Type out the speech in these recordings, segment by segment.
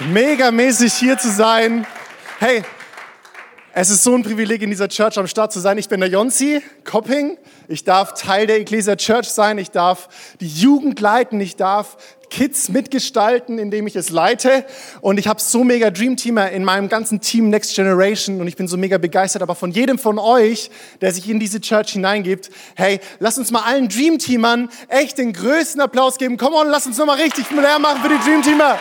Megamäßig hier zu sein. Hey, es ist so ein Privileg, in dieser Church am Start zu sein. Ich bin der Jonsi Kopping. Ich darf Teil der Ecclesia Church sein. Ich darf die Jugend leiten. Ich darf Kids mitgestalten, indem ich es leite. Und ich habe so mega Dreamteamer in meinem ganzen Team Next Generation und ich bin so mega begeistert. Aber von jedem von euch, der sich in diese Church hineingibt, hey, lass uns mal allen Dreamteamern echt den größten Applaus geben. Komm on, lass uns nochmal richtig modern machen für die Dreamteamer.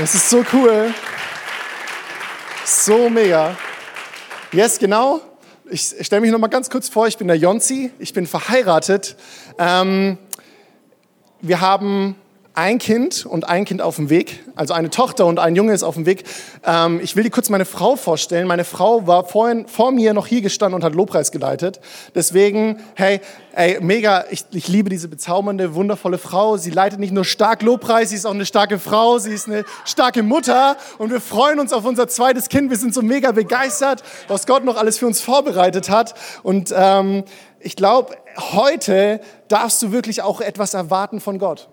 Das ist so cool. So mega. Yes, genau. Ich stelle mich noch mal ganz kurz vor. Ich bin der Jonsi. Ich bin verheiratet. Ähm, wir haben ein Kind und ein Kind auf dem Weg, also eine Tochter und ein Junge ist auf dem Weg. Ähm, ich will dir kurz meine Frau vorstellen. Meine Frau war vorhin vor mir noch hier gestanden und hat Lobpreis geleitet. Deswegen, hey, ey, mega, ich, ich liebe diese bezaubernde, wundervolle Frau. Sie leitet nicht nur stark Lobpreis, sie ist auch eine starke Frau, sie ist eine starke Mutter und wir freuen uns auf unser zweites Kind. Wir sind so mega begeistert, was Gott noch alles für uns vorbereitet hat. Und ähm, ich glaube, heute darfst du wirklich auch etwas erwarten von Gott.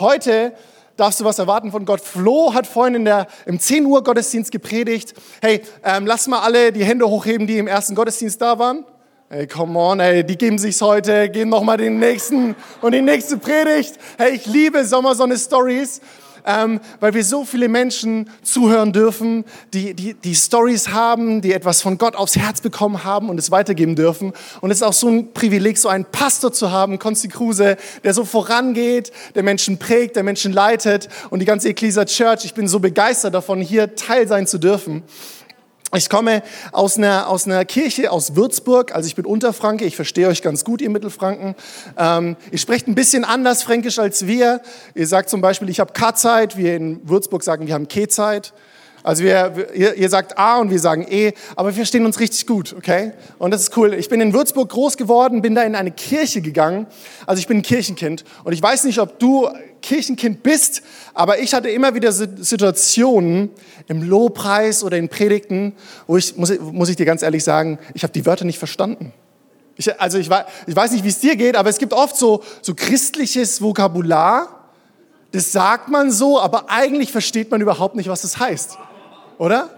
Heute darfst du was erwarten von Gott. Flo hat vorhin in der, im 10 Uhr Gottesdienst gepredigt. Hey, ähm, lass mal alle die Hände hochheben, die im ersten Gottesdienst da waren. Hey, come on, ey, die geben sich's heute, geben noch mal den nächsten und die nächste Predigt. Hey, ich liebe Sommersonne Stories ähm, weil wir so viele Menschen zuhören dürfen, die, die, die Stories haben, die etwas von Gott aufs Herz bekommen haben und es weitergeben dürfen. Und es ist auch so ein Privileg, so einen Pastor zu haben, Konsti Kruse, der so vorangeht, der Menschen prägt, der Menschen leitet und die ganze Ecclesia Church. Ich bin so begeistert davon, hier Teil sein zu dürfen. Ich komme aus einer, aus einer Kirche aus Würzburg, also ich bin Unterfranke, ich verstehe euch ganz gut, ihr Mittelfranken. Ähm, ihr sprecht ein bisschen anders Fränkisch als wir. Ihr sagt zum Beispiel, ich habe K-Zeit, wir in Würzburg sagen, wir haben K-Zeit. Also wir, ihr, ihr, sagt A und wir sagen E, aber wir verstehen uns richtig gut, okay? Und das ist cool. Ich bin in Würzburg groß geworden, bin da in eine Kirche gegangen. Also ich bin ein Kirchenkind. Und ich weiß nicht, ob du Kirchenkind bist, aber ich hatte immer wieder Situationen im Lobpreis oder in Predigten, wo ich, muss, muss ich dir ganz ehrlich sagen, ich habe die Wörter nicht verstanden. Ich, also ich, ich weiß nicht, wie es dir geht, aber es gibt oft so, so christliches Vokabular, das sagt man so, aber eigentlich versteht man überhaupt nicht, was das heißt oder?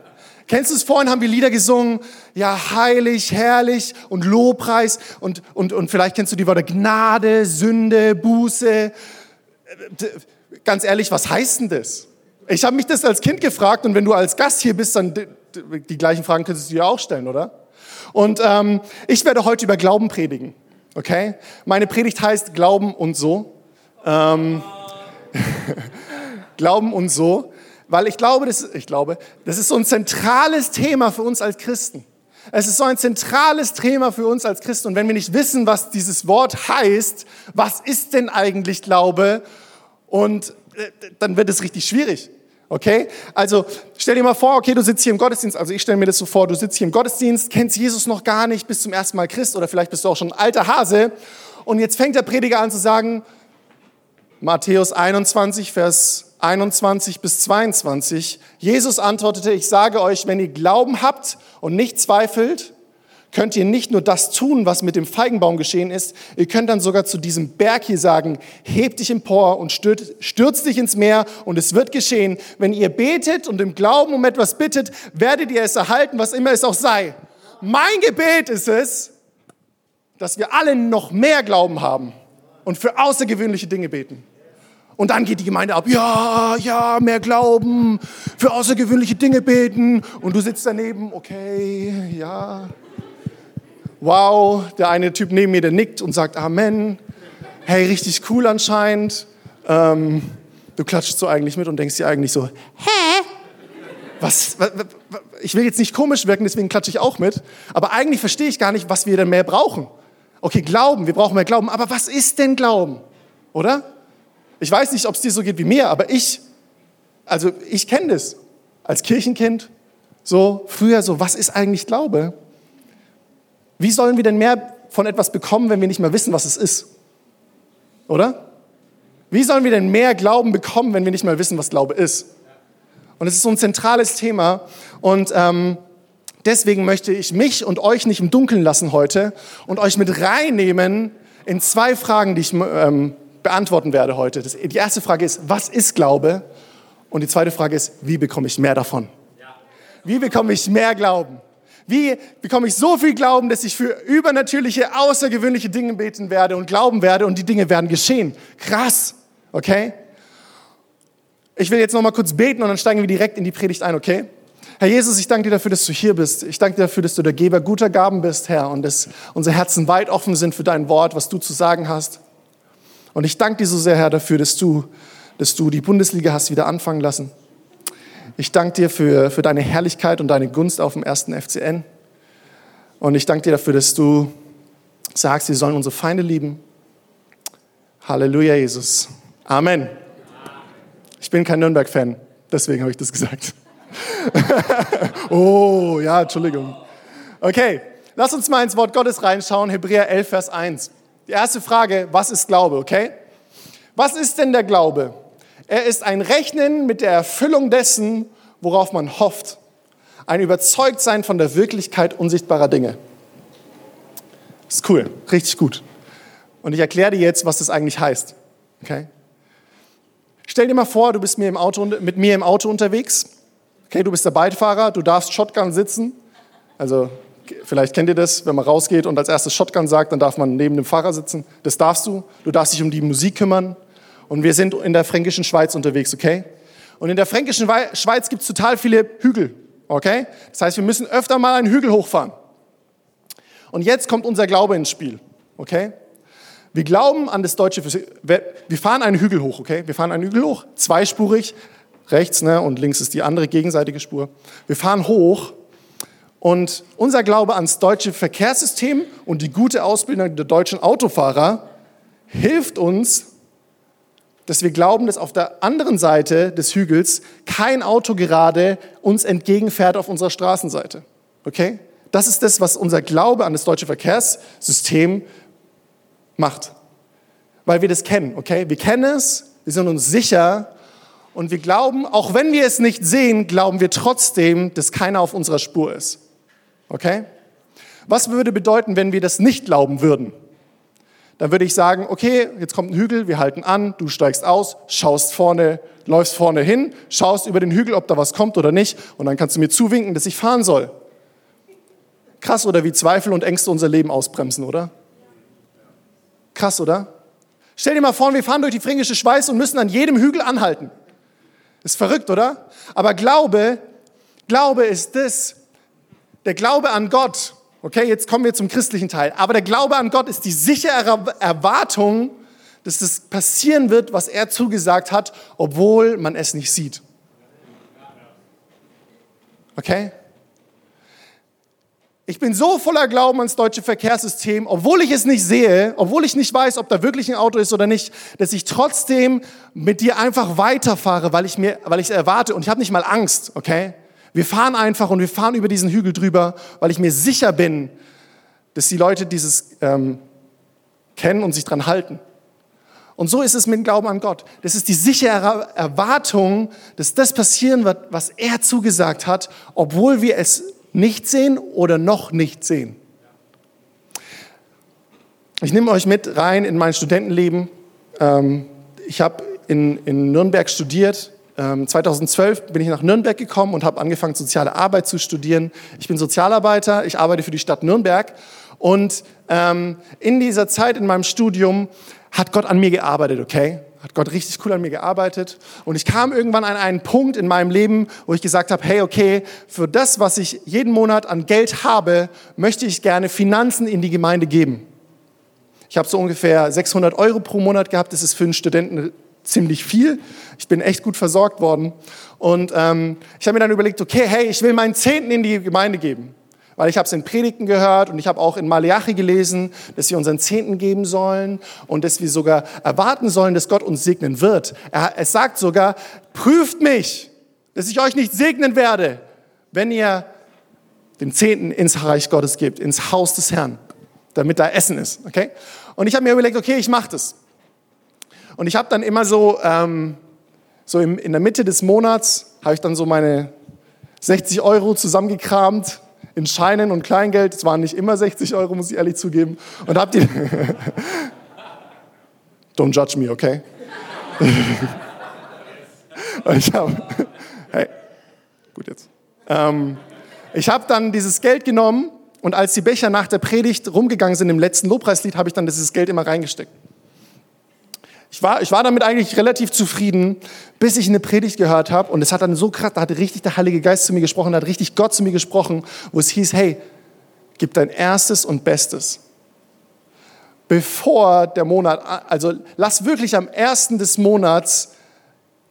Kennst du es? Vorhin haben wir Lieder gesungen, ja, heilig, herrlich und Lobpreis und, und, und vielleicht kennst du die Worte Gnade, Sünde, Buße. Ganz ehrlich, was heißt denn das? Ich habe mich das als Kind gefragt und wenn du als Gast hier bist, dann die gleichen Fragen könntest du dir auch stellen, oder? Und ähm, ich werde heute über Glauben predigen, okay? Meine Predigt heißt Glauben und so. Ähm, Glauben und so weil ich glaube, das, ich glaube, das ist so ein zentrales Thema für uns als Christen. Es ist so ein zentrales Thema für uns als Christen. Und wenn wir nicht wissen, was dieses Wort heißt, was ist denn eigentlich Glaube? Und äh, dann wird es richtig schwierig. Okay? Also stell dir mal vor, okay, du sitzt hier im Gottesdienst, also ich stelle mir das so vor, du sitzt hier im Gottesdienst, kennst Jesus noch gar nicht, bist zum ersten Mal Christ oder vielleicht bist du auch schon ein alter Hase und jetzt fängt der Prediger an zu sagen, Matthäus 21, Vers 21 bis 22. Jesus antwortete, ich sage euch, wenn ihr Glauben habt und nicht zweifelt, könnt ihr nicht nur das tun, was mit dem Feigenbaum geschehen ist, ihr könnt dann sogar zu diesem Berg hier sagen, heb dich empor und stürzt, stürzt dich ins Meer und es wird geschehen. Wenn ihr betet und im Glauben um etwas bittet, werdet ihr es erhalten, was immer es auch sei. Mein Gebet ist es, dass wir alle noch mehr Glauben haben und für außergewöhnliche Dinge beten. Und dann geht die Gemeinde ab, ja, ja, mehr Glauben, für außergewöhnliche Dinge beten. Und du sitzt daneben, okay, ja. Wow, der eine Typ neben mir, der nickt und sagt Amen. Hey, richtig cool anscheinend. Ähm, du klatschst so eigentlich mit und denkst dir eigentlich so, hä? Was, was, ich will jetzt nicht komisch wirken, deswegen klatsche ich auch mit. Aber eigentlich verstehe ich gar nicht, was wir denn mehr brauchen. Okay, Glauben, wir brauchen mehr Glauben. Aber was ist denn Glauben? Oder? Ich weiß nicht, ob es dir so geht wie mir, aber ich, also ich kenne das als Kirchenkind, so früher so, was ist eigentlich Glaube? Wie sollen wir denn mehr von etwas bekommen, wenn wir nicht mehr wissen, was es ist? Oder? Wie sollen wir denn mehr Glauben bekommen, wenn wir nicht mehr wissen, was Glaube ist? Und es ist so ein zentrales Thema und ähm, deswegen möchte ich mich und euch nicht im Dunkeln lassen heute und euch mit reinnehmen in zwei Fragen, die ich ähm, beantworten werde heute. Das, die erste Frage ist, was ist Glaube? Und die zweite Frage ist, wie bekomme ich mehr davon? Wie bekomme ich mehr Glauben? Wie bekomme ich so viel Glauben, dass ich für übernatürliche, außergewöhnliche Dinge beten werde und glauben werde und die Dinge werden geschehen? Krass, okay? Ich will jetzt noch mal kurz beten und dann steigen wir direkt in die Predigt ein, okay? Herr Jesus, ich danke dir dafür, dass du hier bist. Ich danke dir dafür, dass du der Geber guter Gaben bist, Herr, und dass unsere Herzen weit offen sind für dein Wort, was du zu sagen hast. Und ich danke dir so sehr, Herr, dafür, dass du, dass du die Bundesliga hast wieder anfangen lassen. Ich danke dir für, für deine Herrlichkeit und deine Gunst auf dem ersten FCN. Und ich danke dir dafür, dass du sagst, wir sollen unsere Feinde lieben. Halleluja, Jesus. Amen. Ich bin kein Nürnberg-Fan, deswegen habe ich das gesagt. oh, ja, Entschuldigung. Okay, lass uns mal ins Wort Gottes reinschauen, Hebräer 11, Vers 1. Die erste Frage, was ist Glaube, okay? Was ist denn der Glaube? Er ist ein Rechnen mit der Erfüllung dessen, worauf man hofft. Ein Überzeugtsein von der Wirklichkeit unsichtbarer Dinge. Ist cool, richtig gut. Und ich erkläre dir jetzt, was das eigentlich heißt. Okay? Stell dir mal vor, du bist mit mir im Auto unterwegs Okay, du bist der Beifahrer, du darfst Shotgun sitzen. Also vielleicht kennt ihr das, wenn man rausgeht und als erstes Shotgun sagt, dann darf man neben dem Fahrer sitzen. Das darfst du. Du darfst dich um die Musik kümmern. Und wir sind in der fränkischen Schweiz unterwegs, okay? Und in der fränkischen Schweiz gibt es total viele Hügel, okay? Das heißt, wir müssen öfter mal einen Hügel hochfahren. Und jetzt kommt unser Glaube ins Spiel, okay? Wir glauben an das deutsche, wir fahren einen Hügel hoch, okay? Wir fahren einen Hügel hoch, zweispurig, rechts ne, und links ist die andere gegenseitige Spur. Wir fahren hoch und unser Glaube ans deutsche Verkehrssystem und die gute Ausbildung der deutschen Autofahrer hilft uns, dass wir glauben, dass auf der anderen Seite des Hügels kein Auto gerade uns entgegenfährt auf unserer Straßenseite. Okay? Das ist das, was unser Glaube an das deutsche Verkehrssystem macht. Weil wir das kennen, okay? Wir kennen es, wir sind uns sicher und wir glauben, auch wenn wir es nicht sehen, glauben wir trotzdem, dass keiner auf unserer Spur ist. Okay? Was würde bedeuten, wenn wir das nicht glauben würden? Dann würde ich sagen, okay, jetzt kommt ein Hügel, wir halten an, du steigst aus, schaust vorne, läufst vorne hin, schaust über den Hügel, ob da was kommt oder nicht, und dann kannst du mir zuwinken, dass ich fahren soll. Krass, oder wie Zweifel und Ängste unser Leben ausbremsen, oder? Krass, oder? Stell dir mal vor, wir fahren durch die fränkische Schweiz und müssen an jedem Hügel anhalten. Ist verrückt, oder? Aber Glaube, Glaube ist das, der Glaube an Gott. Okay, jetzt kommen wir zum christlichen Teil. Aber der Glaube an Gott ist die sichere Erwartung, dass das passieren wird, was er zugesagt hat, obwohl man es nicht sieht. Okay? Ich bin so voller Glauben ans deutsche Verkehrssystem, obwohl ich es nicht sehe, obwohl ich nicht weiß, ob da wirklich ein Auto ist oder nicht, dass ich trotzdem mit dir einfach weiterfahre, weil ich mir, weil ich es erwarte und ich habe nicht mal Angst, okay? Wir fahren einfach und wir fahren über diesen Hügel drüber, weil ich mir sicher bin, dass die Leute dieses ähm, kennen und sich dran halten. Und so ist es mit dem Glauben an Gott. Das ist die sichere Erwartung, dass das passieren wird, was er zugesagt hat, obwohl wir es nicht sehen oder noch nicht sehen. Ich nehme euch mit rein in mein Studentenleben. Ähm, ich habe in, in Nürnberg studiert. 2012 ähm, bin ich nach Nürnberg gekommen und habe angefangen, soziale Arbeit zu studieren. Ich bin Sozialarbeiter, ich arbeite für die Stadt Nürnberg. Und ähm, in dieser Zeit in meinem Studium hat Gott an mir gearbeitet, okay? hat Gott richtig cool an mir gearbeitet. Und ich kam irgendwann an einen Punkt in meinem Leben, wo ich gesagt habe, hey, okay, für das, was ich jeden Monat an Geld habe, möchte ich gerne Finanzen in die Gemeinde geben. Ich habe so ungefähr 600 Euro pro Monat gehabt. Das ist für einen Studenten ziemlich viel. Ich bin echt gut versorgt worden. Und ähm, ich habe mir dann überlegt, okay, hey, ich will meinen Zehnten in die Gemeinde geben weil ich habe es in Predigten gehört und ich habe auch in Malachi gelesen, dass wir unseren Zehnten geben sollen und dass wir sogar erwarten sollen, dass Gott uns segnen wird. Er, es sagt sogar, prüft mich, dass ich euch nicht segnen werde, wenn ihr den Zehnten ins Reich Gottes gebt, ins Haus des Herrn, damit da Essen ist. Okay? Und ich habe mir überlegt, okay, ich mache das. Und ich habe dann immer so, ähm, so im, in der Mitte des Monats, habe ich dann so meine 60 Euro zusammengekramt in Scheinen und Kleingeld. Es waren nicht immer 60 Euro, muss ich ehrlich zugeben. Und habt ihr. Don't judge me, okay? ich habe, hey, gut jetzt. Ähm, ich habe dann dieses Geld genommen und als die Becher nach der Predigt rumgegangen sind im letzten Lobpreislied, habe ich dann dieses Geld immer reingesteckt. Ich war, ich war damit eigentlich relativ zufrieden, bis ich eine Predigt gehört habe und es hat dann so krass, da hat richtig der Heilige Geist zu mir gesprochen, da hat richtig Gott zu mir gesprochen, wo es hieß, hey, gib dein erstes und Bestes. Bevor der Monat, also lass wirklich am ersten des Monats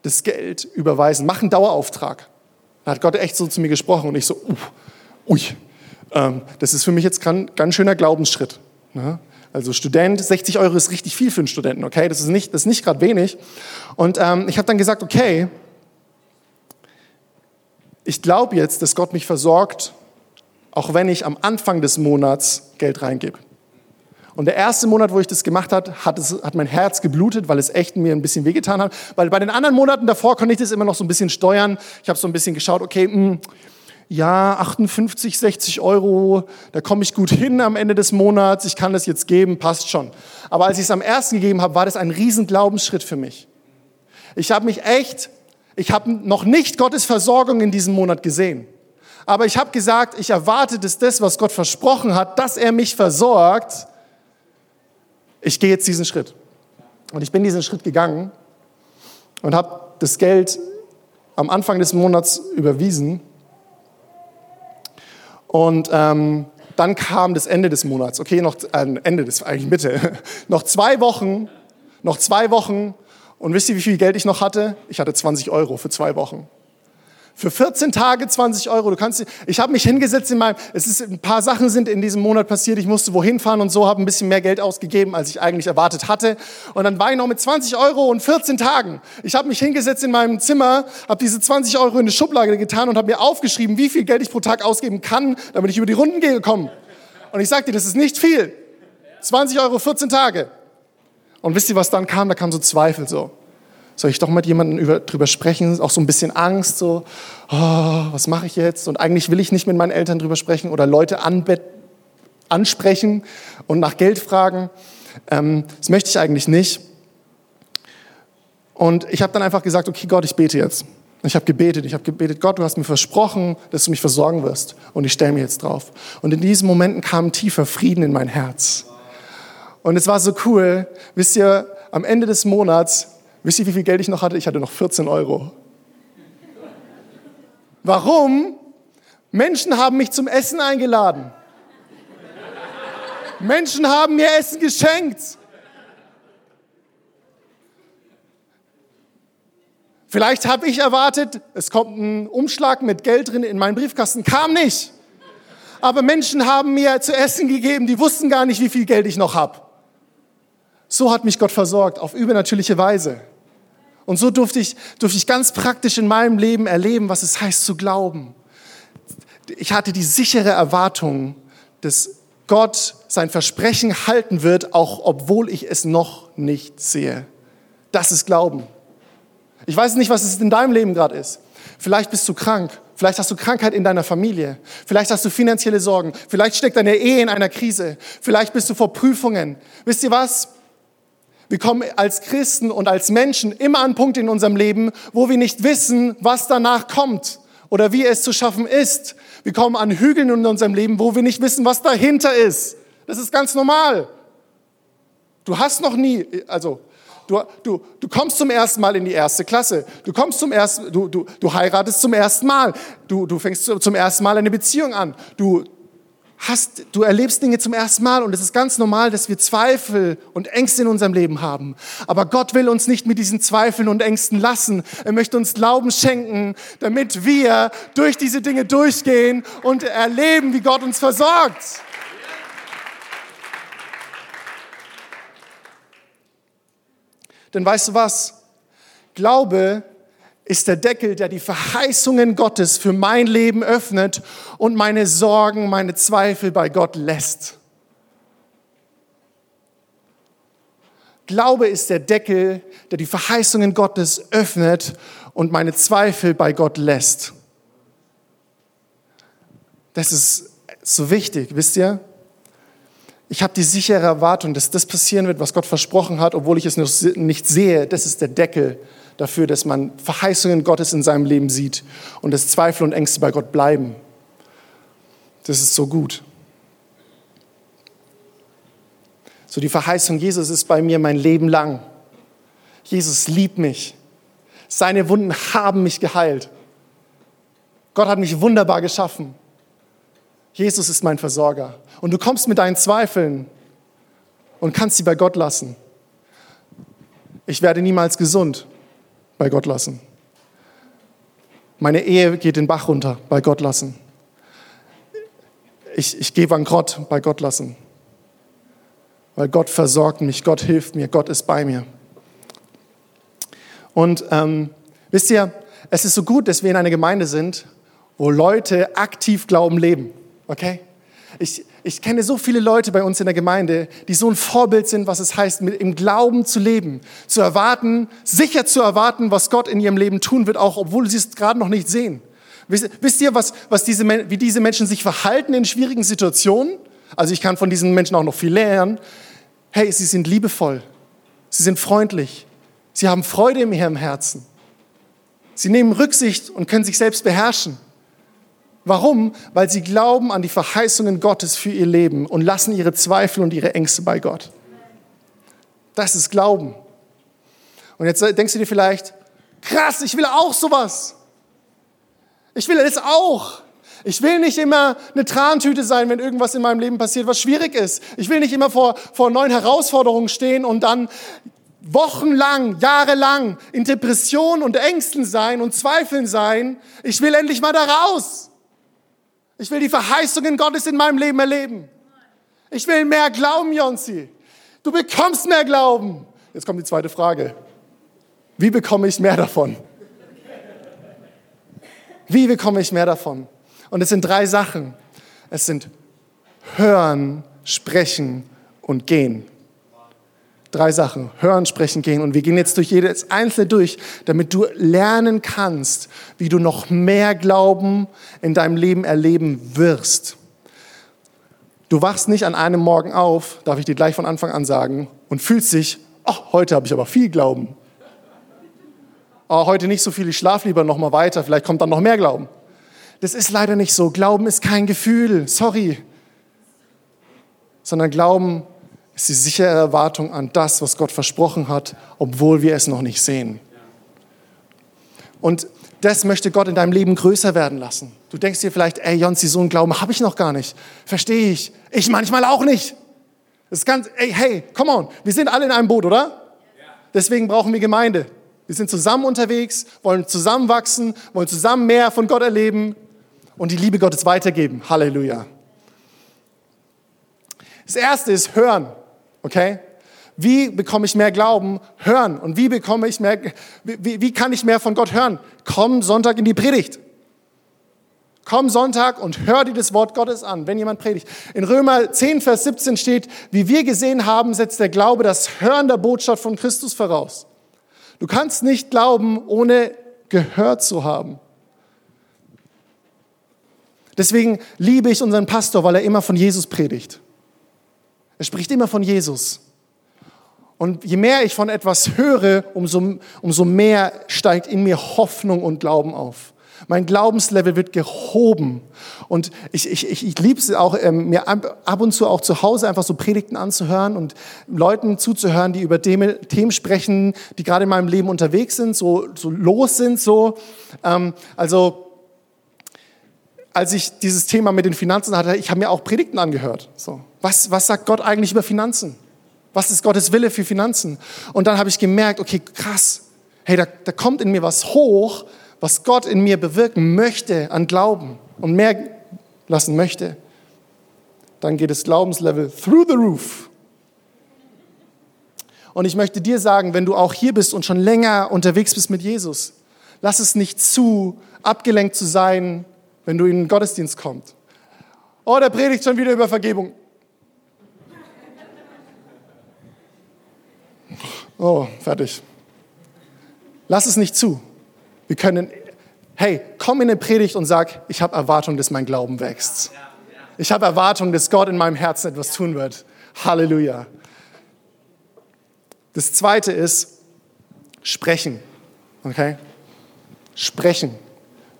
das Geld überweisen, mach einen Dauerauftrag. Da hat Gott echt so zu mir gesprochen und ich so, uh, ui, ähm, das ist für mich jetzt ein ganz schöner Glaubensschritt. Ne? Also Student, 60 Euro ist richtig viel für einen Studenten, okay? Das ist nicht, nicht gerade wenig. Und ähm, ich habe dann gesagt, okay, ich glaube jetzt, dass Gott mich versorgt, auch wenn ich am Anfang des Monats Geld reingebe. Und der erste Monat, wo ich das gemacht habe, hat, es, hat mein Herz geblutet, weil es echt mir ein bisschen wehgetan hat. Weil bei den anderen Monaten davor konnte ich das immer noch so ein bisschen steuern. Ich habe so ein bisschen geschaut, okay, mh, hm, ja, 58, 60 Euro, da komme ich gut hin am Ende des Monats, ich kann das jetzt geben, passt schon. Aber als ich es am ersten gegeben habe, war das ein riesen Glaubensschritt für mich. Ich habe mich echt, ich habe noch nicht Gottes Versorgung in diesem Monat gesehen. Aber ich habe gesagt, ich erwarte, dass das, was Gott versprochen hat, dass er mich versorgt, ich gehe jetzt diesen Schritt. Und ich bin diesen Schritt gegangen und habe das Geld am Anfang des Monats überwiesen und ähm, dann kam das Ende des Monats. Okay, noch äh, Ende des eigentlich Mitte. noch zwei Wochen, noch zwei Wochen. Und wisst ihr, wie viel Geld ich noch hatte? Ich hatte 20 Euro für zwei Wochen. Für 14 Tage 20 Euro. Du kannst, ich habe mich hingesetzt in meinem, es ist ein paar Sachen sind in diesem Monat passiert. Ich musste wohin fahren und so, habe ein bisschen mehr Geld ausgegeben, als ich eigentlich erwartet hatte. Und dann war ich noch mit 20 Euro und 14 Tagen. Ich habe mich hingesetzt in meinem Zimmer, habe diese 20 Euro in eine Schublade getan und habe mir aufgeschrieben, wie viel Geld ich pro Tag ausgeben kann, damit ich über die Runden gehe kommen. Und ich sag dir, das ist nicht viel. 20 Euro, 14 Tage. Und wisst ihr, was dann kam? Da kam so Zweifel so soll ich doch mit jemandem über, drüber sprechen? Auch so ein bisschen Angst, so, oh, was mache ich jetzt? Und eigentlich will ich nicht mit meinen Eltern drüber sprechen oder Leute ansprechen und nach Geld fragen. Ähm, das möchte ich eigentlich nicht. Und ich habe dann einfach gesagt, okay Gott, ich bete jetzt. Ich habe gebetet, ich habe gebetet, Gott, du hast mir versprochen, dass du mich versorgen wirst. Und ich stelle mir jetzt drauf. Und in diesen Momenten kam tiefer Frieden in mein Herz. Und es war so cool. Wisst ihr, am Ende des Monats Wisst ihr, wie viel Geld ich noch hatte? Ich hatte noch 14 Euro. Warum? Menschen haben mich zum Essen eingeladen. Menschen haben mir Essen geschenkt. Vielleicht habe ich erwartet, es kommt ein Umschlag mit Geld drin in meinen Briefkasten. Kam nicht. Aber Menschen haben mir zu essen gegeben, die wussten gar nicht, wie viel Geld ich noch habe. So hat mich Gott versorgt, auf übernatürliche Weise. Und so durfte ich, durfte ich ganz praktisch in meinem Leben erleben, was es heißt zu glauben. Ich hatte die sichere Erwartung, dass Gott sein Versprechen halten wird, auch obwohl ich es noch nicht sehe. Das ist Glauben. Ich weiß nicht, was es in deinem Leben gerade ist. Vielleicht bist du krank. Vielleicht hast du Krankheit in deiner Familie. Vielleicht hast du finanzielle Sorgen. Vielleicht steckt deine Ehe in einer Krise. Vielleicht bist du vor Prüfungen. Wisst ihr was? Wir kommen als Christen und als Menschen immer an einen Punkt in unserem Leben, wo wir nicht wissen, was danach kommt oder wie es zu schaffen ist. Wir kommen an Hügeln in unserem Leben, wo wir nicht wissen, was dahinter ist. Das ist ganz normal. Du hast noch nie, also du, du, du kommst zum ersten Mal in die erste Klasse. Du kommst zum ersten, du, du, du heiratest zum ersten Mal. Du, du fängst zum ersten Mal eine Beziehung an. Du, hast, du erlebst Dinge zum ersten Mal und es ist ganz normal, dass wir Zweifel und Ängste in unserem Leben haben. Aber Gott will uns nicht mit diesen Zweifeln und Ängsten lassen. Er möchte uns Glauben schenken, damit wir durch diese Dinge durchgehen und erleben, wie Gott uns versorgt. Denn weißt du was? Glaube ist der Deckel, der die Verheißungen Gottes für mein Leben öffnet und meine Sorgen, meine Zweifel bei Gott lässt. Glaube ist der Deckel, der die Verheißungen Gottes öffnet und meine Zweifel bei Gott lässt. Das ist so wichtig, wisst ihr? Ich habe die sichere Erwartung, dass das passieren wird, was Gott versprochen hat, obwohl ich es nicht sehe. Das ist der Deckel dafür, dass man Verheißungen Gottes in seinem Leben sieht und dass Zweifel und Ängste bei Gott bleiben. Das ist so gut. So die Verheißung Jesus ist bei mir mein Leben lang. Jesus liebt mich. Seine Wunden haben mich geheilt. Gott hat mich wunderbar geschaffen. Jesus ist mein Versorger. Und du kommst mit deinen Zweifeln und kannst sie bei Gott lassen. Ich werde niemals gesund bei Gott lassen. Meine Ehe geht den Bach runter bei Gott lassen. Ich, ich gehe bankrott bei Gott lassen. Weil Gott versorgt mich, Gott hilft mir, Gott ist bei mir. Und ähm, wisst ihr, es ist so gut, dass wir in einer Gemeinde sind, wo Leute aktiv Glauben leben. Okay? Ich, ich kenne so viele Leute bei uns in der Gemeinde, die so ein Vorbild sind, was es heißt, mit, im Glauben zu leben, zu erwarten, sicher zu erwarten, was Gott in ihrem Leben tun wird, auch obwohl sie es gerade noch nicht sehen. Wisst, wisst ihr, was, was diese, wie diese Menschen sich verhalten in schwierigen Situationen? Also ich kann von diesen Menschen auch noch viel lernen. Hey, sie sind liebevoll, sie sind freundlich, sie haben Freude in ihrem Herzen, sie nehmen Rücksicht und können sich selbst beherrschen. Warum? Weil sie glauben an die Verheißungen Gottes für ihr Leben und lassen ihre Zweifel und ihre Ängste bei Gott. Das ist Glauben. Und jetzt denkst du dir vielleicht, krass, ich will auch sowas. Ich will es auch. Ich will nicht immer eine Trantüte sein, wenn irgendwas in meinem Leben passiert, was schwierig ist. Ich will nicht immer vor, vor neuen Herausforderungen stehen und dann wochenlang, jahrelang in Depressionen und Ängsten sein und Zweifeln sein. Ich will endlich mal da raus. Ich will die Verheißungen Gottes in meinem Leben erleben. Ich will mehr Glauben, Jonsi. Du bekommst mehr Glauben. Jetzt kommt die zweite Frage. Wie bekomme ich mehr davon? Wie bekomme ich mehr davon? Und es sind drei Sachen. Es sind hören, sprechen und gehen. Drei Sachen. Hören, sprechen, gehen. Und wir gehen jetzt durch jedes einzelne durch, damit du lernen kannst, wie du noch mehr Glauben in deinem Leben erleben wirst. Du wachst nicht an einem Morgen auf, darf ich dir gleich von Anfang an sagen, und fühlst dich, oh, heute habe ich aber viel Glauben. Oh, heute nicht so viel, ich schlafe lieber noch mal weiter, vielleicht kommt dann noch mehr Glauben. Das ist leider nicht so. Glauben ist kein Gefühl, sorry. Sondern Glauben ist die sichere Erwartung an das, was Gott versprochen hat, obwohl wir es noch nicht sehen. Und das möchte Gott in deinem Leben größer werden lassen. Du denkst dir vielleicht, ey, Jonsi, so einen Glauben habe ich noch gar nicht. Verstehe ich. Ich manchmal auch nicht. Das ist ganz, ey, hey, come on. Wir sind alle in einem Boot, oder? Deswegen brauchen wir Gemeinde. Wir sind zusammen unterwegs, wollen zusammenwachsen, wollen zusammen mehr von Gott erleben und die Liebe Gottes weitergeben. Halleluja. Das erste ist hören. Okay? Wie bekomme ich mehr Glauben? Hören. Und wie bekomme ich mehr, wie, wie kann ich mehr von Gott hören? Komm Sonntag in die Predigt. Komm Sonntag und hör dir das Wort Gottes an, wenn jemand predigt. In Römer 10, Vers 17 steht, wie wir gesehen haben, setzt der Glaube das Hören der Botschaft von Christus voraus. Du kannst nicht glauben, ohne gehört zu haben. Deswegen liebe ich unseren Pastor, weil er immer von Jesus predigt. Er spricht immer von Jesus. Und je mehr ich von etwas höre, umso, umso mehr steigt in mir Hoffnung und Glauben auf. Mein Glaubenslevel wird gehoben. Und ich, ich, ich, ich liebe es auch, ähm, mir ab und zu auch zu Hause einfach so Predigten anzuhören und Leuten zuzuhören, die über Themen sprechen, die gerade in meinem Leben unterwegs sind, so, so los sind. So. Ähm, also als ich dieses Thema mit den Finanzen hatte, ich habe mir auch Predigten angehört. So, was, was sagt Gott eigentlich über Finanzen? Was ist Gottes Wille für Finanzen? Und dann habe ich gemerkt, okay, krass, hey, da, da kommt in mir was hoch, was Gott in mir bewirken möchte an Glauben und mehr lassen möchte. Dann geht das Glaubenslevel through the roof. Und ich möchte dir sagen, wenn du auch hier bist und schon länger unterwegs bist mit Jesus, lass es nicht zu, abgelenkt zu sein wenn du in den Gottesdienst kommst. Oh, der predigt schon wieder über Vergebung. Oh, fertig. Lass es nicht zu. Wir können, hey, komm in eine Predigt und sag, ich habe Erwartung, dass mein Glauben wächst. Ich habe Erwartung, dass Gott in meinem Herzen etwas tun wird. Halleluja. Das zweite ist sprechen. Okay? Sprechen.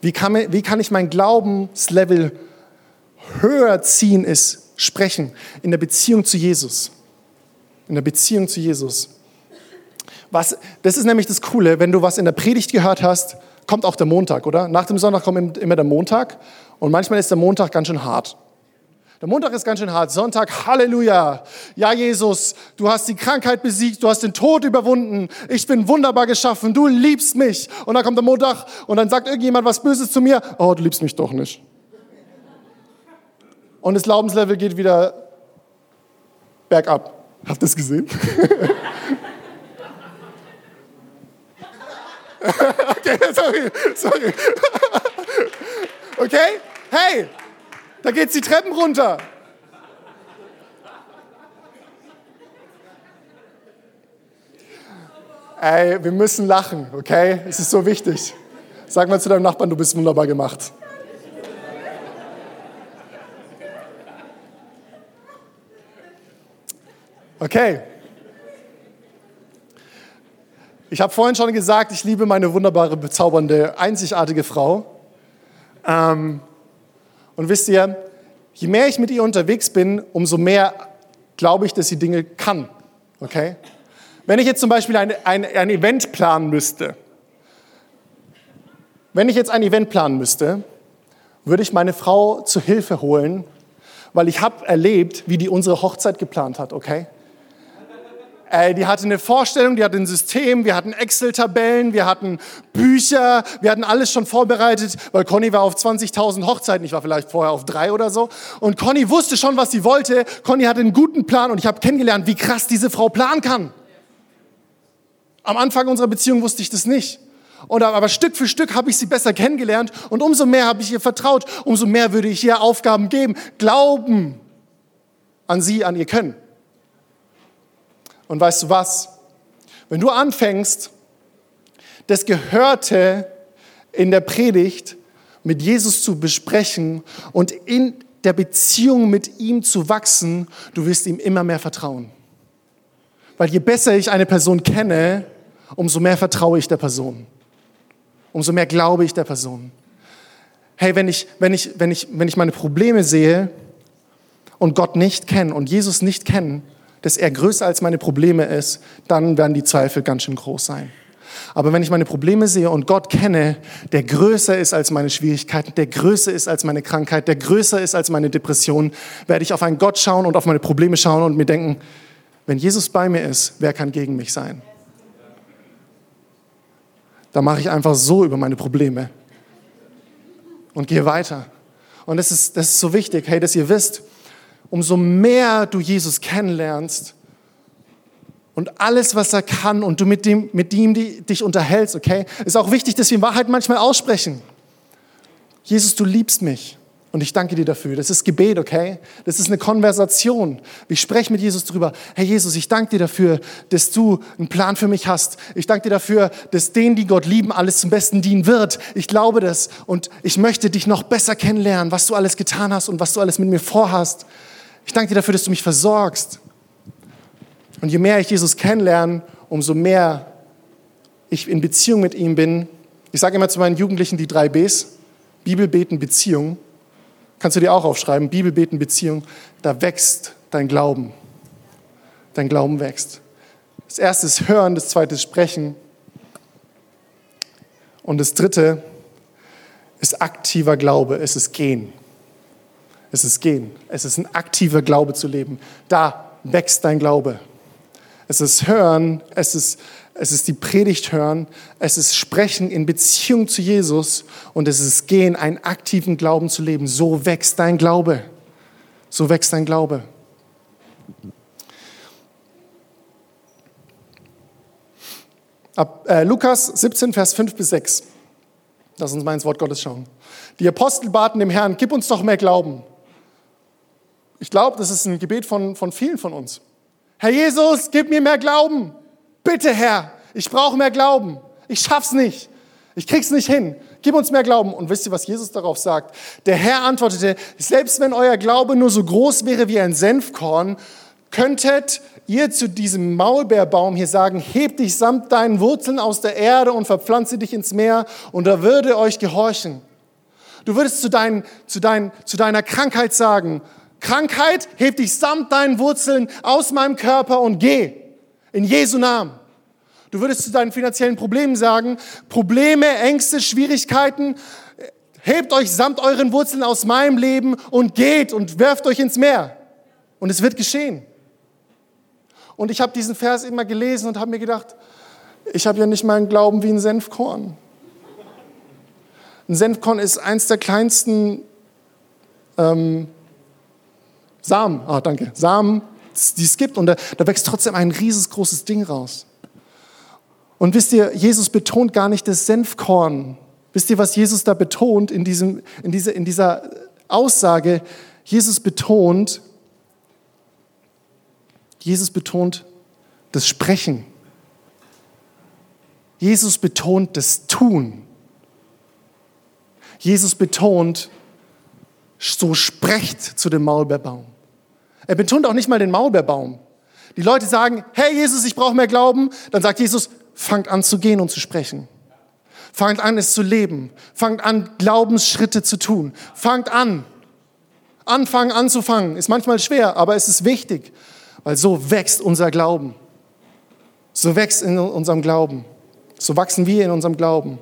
Wie kann, wie kann ich mein Glaubenslevel höher ziehen, ist sprechen in der Beziehung zu Jesus. In der Beziehung zu Jesus. Was, das ist nämlich das Coole, wenn du was in der Predigt gehört hast, kommt auch der Montag, oder? Nach dem Sonntag kommt immer der Montag und manchmal ist der Montag ganz schön hart. Der Montag ist ganz schön hart. Sonntag, Halleluja. Ja, Jesus, du hast die Krankheit besiegt, du hast den Tod überwunden. Ich bin wunderbar geschaffen, du liebst mich. Und dann kommt der Montag und dann sagt irgendjemand was Böses zu mir. Oh, du liebst mich doch nicht. Und das Glaubenslevel geht wieder bergab. Habt ihr das gesehen? okay, sorry, sorry. Okay? Hey, da geht's die Treppen runter. Ey, wir müssen lachen, okay? Es ist so wichtig. Sag mal zu deinem Nachbarn, du bist wunderbar gemacht. Okay. Ich habe vorhin schon gesagt, ich liebe meine wunderbare, bezaubernde, einzigartige Frau. Ähm, und wisst ihr, je mehr ich mit ihr unterwegs bin, umso mehr glaube ich, dass sie Dinge kann. Okay? Wenn ich jetzt zum Beispiel ein, ein, ein Event planen müsste, wenn ich jetzt ein Event planen müsste, würde ich meine Frau zu Hilfe holen, weil ich habe erlebt, wie die unsere Hochzeit geplant hat, okay? Ey, die hatte eine Vorstellung, die hatte ein System, wir hatten Excel-Tabellen, wir hatten Bücher, wir hatten alles schon vorbereitet, weil Conny war auf 20.000 Hochzeiten, ich war vielleicht vorher auf drei oder so. Und Conny wusste schon, was sie wollte. Conny hatte einen guten Plan und ich habe kennengelernt, wie krass diese Frau planen kann. Am Anfang unserer Beziehung wusste ich das nicht. Und aber Stück für Stück habe ich sie besser kennengelernt und umso mehr habe ich ihr vertraut, umso mehr würde ich ihr Aufgaben geben. Glauben an sie, an ihr Können. Und weißt du was? Wenn du anfängst, das Gehörte in der Predigt mit Jesus zu besprechen und in der Beziehung mit ihm zu wachsen, du wirst ihm immer mehr vertrauen. Weil je besser ich eine Person kenne, umso mehr vertraue ich der Person. Umso mehr glaube ich der Person. Hey, wenn ich, wenn ich, wenn ich, wenn ich meine Probleme sehe und Gott nicht kenne und Jesus nicht kenne, dass er größer als meine Probleme ist, dann werden die Zweifel ganz schön groß sein. Aber wenn ich meine Probleme sehe und Gott kenne, der größer ist als meine Schwierigkeiten, der größer ist als meine Krankheit, der größer ist als meine Depression, werde ich auf einen Gott schauen und auf meine Probleme schauen und mir denken, wenn Jesus bei mir ist, wer kann gegen mich sein? Da mache ich einfach so über meine Probleme und gehe weiter. Und das ist, das ist so wichtig, hey, dass ihr wisst, umso mehr du Jesus kennenlernst und alles, was er kann und du mit dem, mit ihm die, dich unterhältst, okay, ist auch wichtig, dass wir Wahrheit manchmal aussprechen. Jesus, du liebst mich. Und ich danke dir dafür. Das ist Gebet, okay? Das ist eine Konversation. Ich spreche mit Jesus drüber. Herr Jesus, ich danke dir dafür, dass du einen Plan für mich hast. Ich danke dir dafür, dass denen, die Gott lieben, alles zum Besten dienen wird. Ich glaube das und ich möchte dich noch besser kennenlernen, was du alles getan hast und was du alles mit mir vorhast. Ich danke dir dafür, dass du mich versorgst. Und je mehr ich Jesus kennenlerne, umso mehr ich in Beziehung mit ihm bin. Ich sage immer zu meinen Jugendlichen die drei Bs. Bibel, Beten, Beziehung. Kannst du dir auch aufschreiben. Bibel, Beten, Beziehung. Da wächst dein Glauben. Dein Glauben wächst. Das erste ist Hören, das zweite ist Sprechen. Und das dritte ist aktiver Glaube, es ist Gehen. Es ist Gehen. Es ist ein aktiver Glaube zu leben. Da wächst dein Glaube. Es ist Hören, es ist, es ist die Predigt hören, es ist Sprechen in Beziehung zu Jesus und es ist Gehen, einen aktiven Glauben zu leben. So wächst dein Glaube. So wächst dein Glaube. Ab, äh, Lukas 17, Vers 5 bis 6. Lass uns mal ins Wort Gottes schauen. Die Apostel baten dem Herrn, gib uns doch mehr Glauben. Ich glaube, das ist ein Gebet von, von vielen von uns. Herr Jesus, gib mir mehr Glauben. Bitte, Herr, ich brauche mehr Glauben. Ich schaff's nicht. Ich krieg's nicht hin. Gib uns mehr Glauben. Und wisst ihr, was Jesus darauf sagt? Der Herr antwortete, selbst wenn euer Glaube nur so groß wäre wie ein Senfkorn, könntet ihr zu diesem Maulbeerbaum hier sagen, heb dich samt deinen Wurzeln aus der Erde und verpflanze dich ins Meer und er würde euch gehorchen. Du würdest zu, dein, zu, dein, zu deiner Krankheit sagen, Krankheit, heb dich samt deinen Wurzeln aus meinem Körper und geh. In Jesu Namen. Du würdest zu deinen finanziellen Problemen sagen, Probleme, Ängste, Schwierigkeiten, hebt euch samt euren Wurzeln aus meinem Leben und geht und werft euch ins Meer. Und es wird geschehen. Und ich habe diesen Vers immer gelesen und habe mir gedacht, ich habe ja nicht mal einen Glauben wie ein Senfkorn. Ein Senfkorn ist eins der kleinsten ähm, Samen, ah, danke, Samen, die es gibt. Und da, da wächst trotzdem ein riesengroßes Ding raus. Und wisst ihr, Jesus betont gar nicht das Senfkorn. Wisst ihr, was Jesus da betont in, diesem, in, diese, in dieser Aussage? Jesus betont, Jesus betont das Sprechen. Jesus betont das Tun. Jesus betont, so sprecht zu dem Maulbeerbaum. Er betont auch nicht mal den Maulbeerbaum. Die Leute sagen, hey Jesus, ich brauche mehr Glauben. Dann sagt Jesus, fangt an zu gehen und zu sprechen. Fangt an, es zu leben. Fangt an, Glaubensschritte zu tun. Fangt an. Anfangen, anzufangen. Ist manchmal schwer, aber es ist wichtig, weil so wächst unser Glauben. So wächst in unserem Glauben. So wachsen wir in unserem Glauben.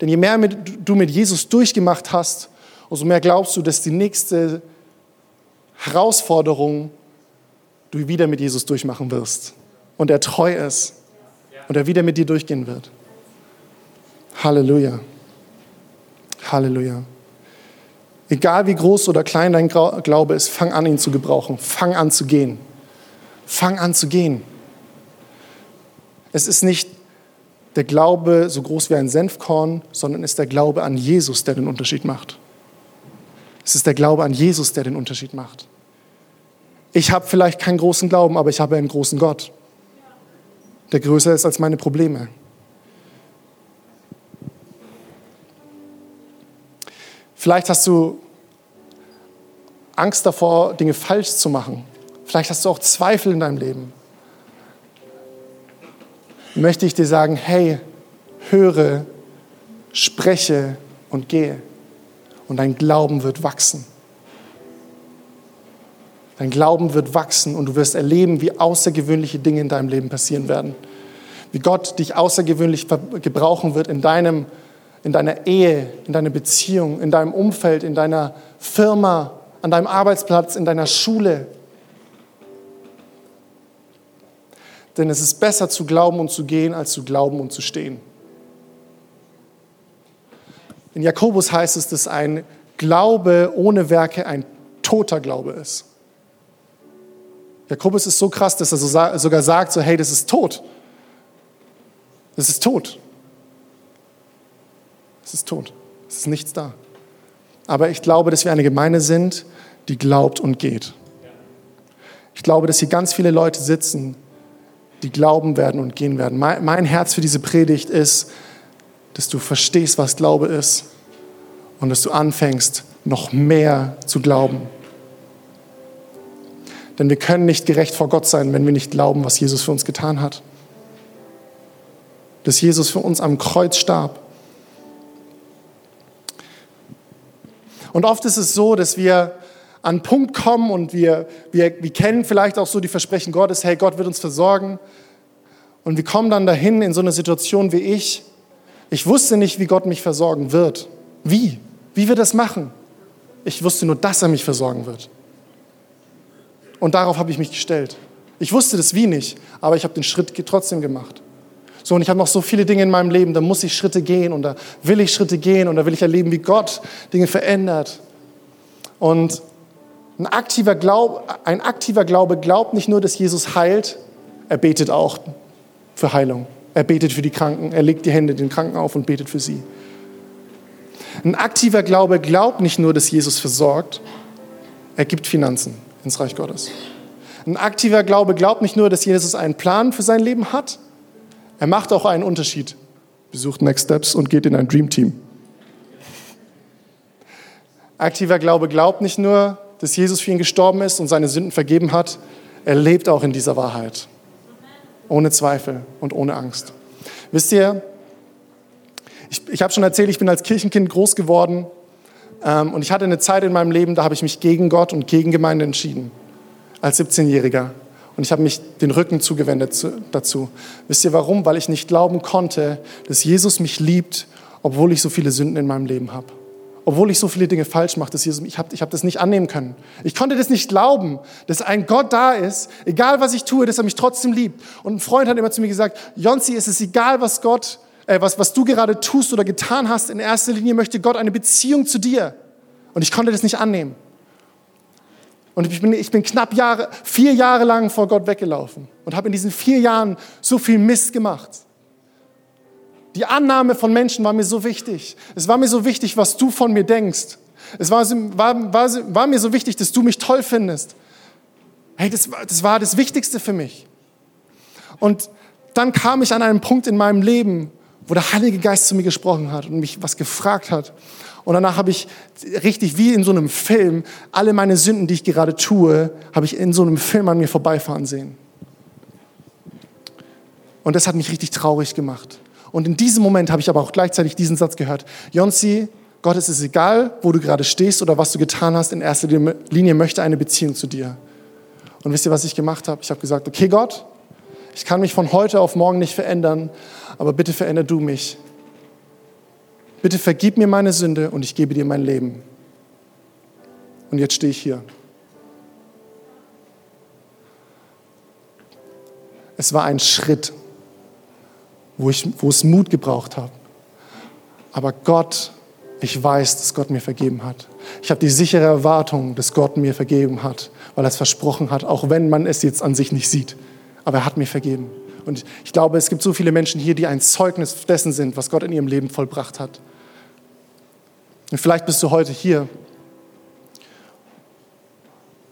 Denn je mehr du mit Jesus durchgemacht hast, umso mehr glaubst du, dass die nächste Herausforderung du wieder mit Jesus durchmachen wirst. Und er treu ist. Und er wieder mit dir durchgehen wird. Halleluja. Halleluja. Egal wie groß oder klein dein Glaube ist, fang an, ihn zu gebrauchen. Fang an zu gehen. Fang an zu gehen. Es ist nicht der Glaube so groß wie ein Senfkorn, sondern es ist der Glaube an Jesus, der den Unterschied macht. Es ist der Glaube an Jesus, der den Unterschied macht. Ich habe vielleicht keinen großen Glauben, aber ich habe einen großen Gott, der größer ist als meine Probleme. Vielleicht hast du Angst davor, Dinge falsch zu machen. Vielleicht hast du auch Zweifel in deinem Leben möchte ich dir sagen, hey, höre, spreche und gehe. Und dein Glauben wird wachsen. Dein Glauben wird wachsen und du wirst erleben, wie außergewöhnliche Dinge in deinem Leben passieren werden. Wie Gott dich außergewöhnlich gebrauchen wird in, deinem, in deiner Ehe, in deiner Beziehung, in deinem Umfeld, in deiner Firma, an deinem Arbeitsplatz, in deiner Schule, Denn es ist besser zu glauben und zu gehen, als zu glauben und zu stehen. In Jakobus heißt es, dass ein Glaube ohne Werke ein toter Glaube ist. Jakobus ist so krass, dass er sogar sagt, so, hey, das ist tot. Das ist tot. Es ist tot. Es ist nichts da. Aber ich glaube, dass wir eine Gemeinde sind, die glaubt und geht. Ich glaube, dass hier ganz viele Leute sitzen, die glauben werden und gehen werden. Mein, mein Herz für diese Predigt ist, dass du verstehst, was Glaube ist und dass du anfängst, noch mehr zu glauben. Denn wir können nicht gerecht vor Gott sein, wenn wir nicht glauben, was Jesus für uns getan hat. Dass Jesus für uns am Kreuz starb. Und oft ist es so, dass wir an einen Punkt kommen und wir, wir, wir kennen vielleicht auch so die Versprechen Gottes, hey, Gott wird uns versorgen. Und wir kommen dann dahin in so eine Situation wie ich. Ich wusste nicht, wie Gott mich versorgen wird. Wie? Wie wird er das machen? Ich wusste nur, dass er mich versorgen wird. Und darauf habe ich mich gestellt. Ich wusste das wie nicht, aber ich habe den Schritt trotzdem gemacht. So, und ich habe noch so viele Dinge in meinem Leben, da muss ich Schritte gehen und da will ich Schritte gehen und da will ich erleben, wie Gott Dinge verändert. Und ein aktiver, Glaube, ein aktiver Glaube glaubt nicht nur, dass Jesus heilt, er betet auch für Heilung. Er betet für die Kranken, er legt die Hände den Kranken auf und betet für sie. Ein aktiver Glaube glaubt nicht nur, dass Jesus versorgt, er gibt Finanzen ins Reich Gottes. Ein aktiver Glaube glaubt nicht nur, dass Jesus einen Plan für sein Leben hat, er macht auch einen Unterschied. Besucht Next Steps und geht in ein Dream Team. Aktiver Glaube glaubt nicht nur, dass Jesus für ihn gestorben ist und seine Sünden vergeben hat, er lebt auch in dieser Wahrheit. Ohne Zweifel und ohne Angst. Wisst ihr, ich, ich habe schon erzählt, ich bin als Kirchenkind groß geworden ähm, und ich hatte eine Zeit in meinem Leben, da habe ich mich gegen Gott und gegen Gemeinde entschieden, als 17-Jähriger. Und ich habe mich den Rücken zugewendet zu, dazu. Wisst ihr warum? Weil ich nicht glauben konnte, dass Jesus mich liebt, obwohl ich so viele Sünden in meinem Leben habe obwohl ich so viele Dinge falsch mache, dass Jesus, ich habe ich hab das nicht annehmen können. Ich konnte das nicht glauben, dass ein Gott da ist, egal was ich tue, dass er mich trotzdem liebt. Und ein Freund hat immer zu mir gesagt, Jonsi, es ist egal, was Gott, äh, was, was du gerade tust oder getan hast, in erster Linie möchte Gott eine Beziehung zu dir. Und ich konnte das nicht annehmen. Und ich bin, ich bin knapp Jahre, vier Jahre lang vor Gott weggelaufen und habe in diesen vier Jahren so viel Mist gemacht. Die Annahme von Menschen war mir so wichtig. Es war mir so wichtig, was du von mir denkst. Es war, war, war, war mir so wichtig, dass du mich toll findest. Hey, das, das war das Wichtigste für mich. Und dann kam ich an einen Punkt in meinem Leben, wo der Heilige Geist zu mir gesprochen hat und mich was gefragt hat. Und danach habe ich richtig wie in so einem Film alle meine Sünden, die ich gerade tue, habe ich in so einem Film an mir vorbeifahren sehen. Und das hat mich richtig traurig gemacht. Und in diesem Moment habe ich aber auch gleichzeitig diesen Satz gehört. Jonsi, Gott es ist egal, wo du gerade stehst oder was du getan hast. In erster Linie möchte eine Beziehung zu dir. Und wisst ihr, was ich gemacht habe? Ich habe gesagt, okay Gott, ich kann mich von heute auf morgen nicht verändern, aber bitte veränder du mich. Bitte vergib mir meine Sünde und ich gebe dir mein Leben. Und jetzt stehe ich hier. Es war ein Schritt wo, ich, wo es Mut gebraucht habe. Aber Gott, ich weiß, dass Gott mir vergeben hat. Ich habe die sichere Erwartung, dass Gott mir vergeben hat, weil er es versprochen hat, auch wenn man es jetzt an sich nicht sieht. Aber er hat mir vergeben. Und ich glaube, es gibt so viele Menschen hier, die ein Zeugnis dessen sind, was Gott in ihrem Leben vollbracht hat. Und vielleicht bist du heute hier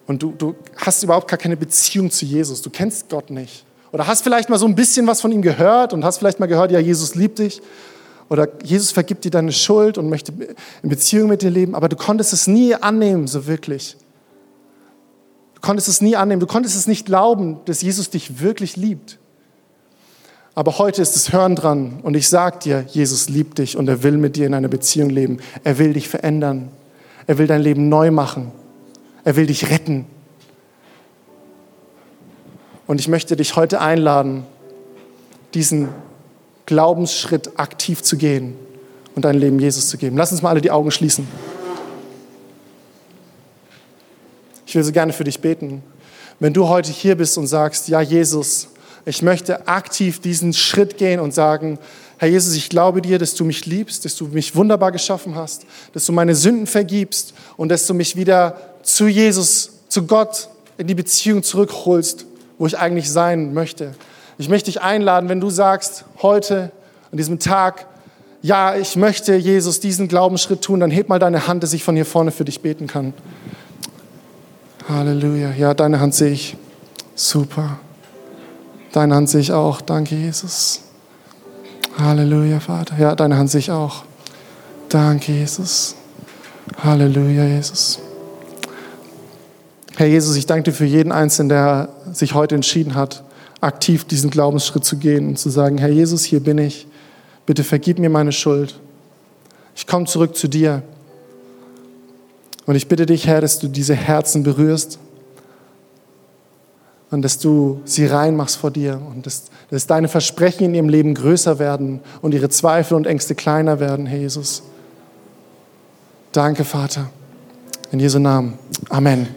und du, du hast überhaupt gar keine Beziehung zu Jesus. Du kennst Gott nicht. Oder hast vielleicht mal so ein bisschen was von ihm gehört und hast vielleicht mal gehört, ja, Jesus liebt dich. Oder Jesus vergibt dir deine Schuld und möchte in Beziehung mit dir leben. Aber du konntest es nie annehmen, so wirklich. Du konntest es nie annehmen. Du konntest es nicht glauben, dass Jesus dich wirklich liebt. Aber heute ist das Hören dran und ich sage dir, Jesus liebt dich und er will mit dir in einer Beziehung leben. Er will dich verändern. Er will dein Leben neu machen. Er will dich retten. Und ich möchte dich heute einladen, diesen Glaubensschritt aktiv zu gehen und dein Leben Jesus zu geben. Lass uns mal alle die Augen schließen. Ich will so gerne für dich beten. Wenn du heute hier bist und sagst, ja Jesus, ich möchte aktiv diesen Schritt gehen und sagen, Herr Jesus, ich glaube dir, dass du mich liebst, dass du mich wunderbar geschaffen hast, dass du meine Sünden vergibst und dass du mich wieder zu Jesus, zu Gott in die Beziehung zurückholst wo ich eigentlich sein möchte. Ich möchte dich einladen, wenn du sagst, heute, an diesem Tag, ja, ich möchte Jesus diesen Glaubensschritt tun, dann heb mal deine Hand, dass ich von hier vorne für dich beten kann. Halleluja. Ja, deine Hand sehe ich. Super. Deine Hand sehe ich auch. Danke, Jesus. Halleluja, Vater. Ja, deine Hand sehe ich auch. Danke, Jesus. Halleluja, Jesus. Herr Jesus, ich danke dir für jeden Einzelnen, der sich heute entschieden hat, aktiv diesen Glaubensschritt zu gehen und zu sagen, Herr Jesus, hier bin ich. Bitte vergib mir meine Schuld. Ich komme zurück zu dir. Und ich bitte dich, Herr, dass du diese Herzen berührst und dass du sie reinmachst vor dir und dass, dass deine Versprechen in ihrem Leben größer werden und ihre Zweifel und Ängste kleiner werden, Herr Jesus. Danke, Vater. In Jesu Namen. Amen.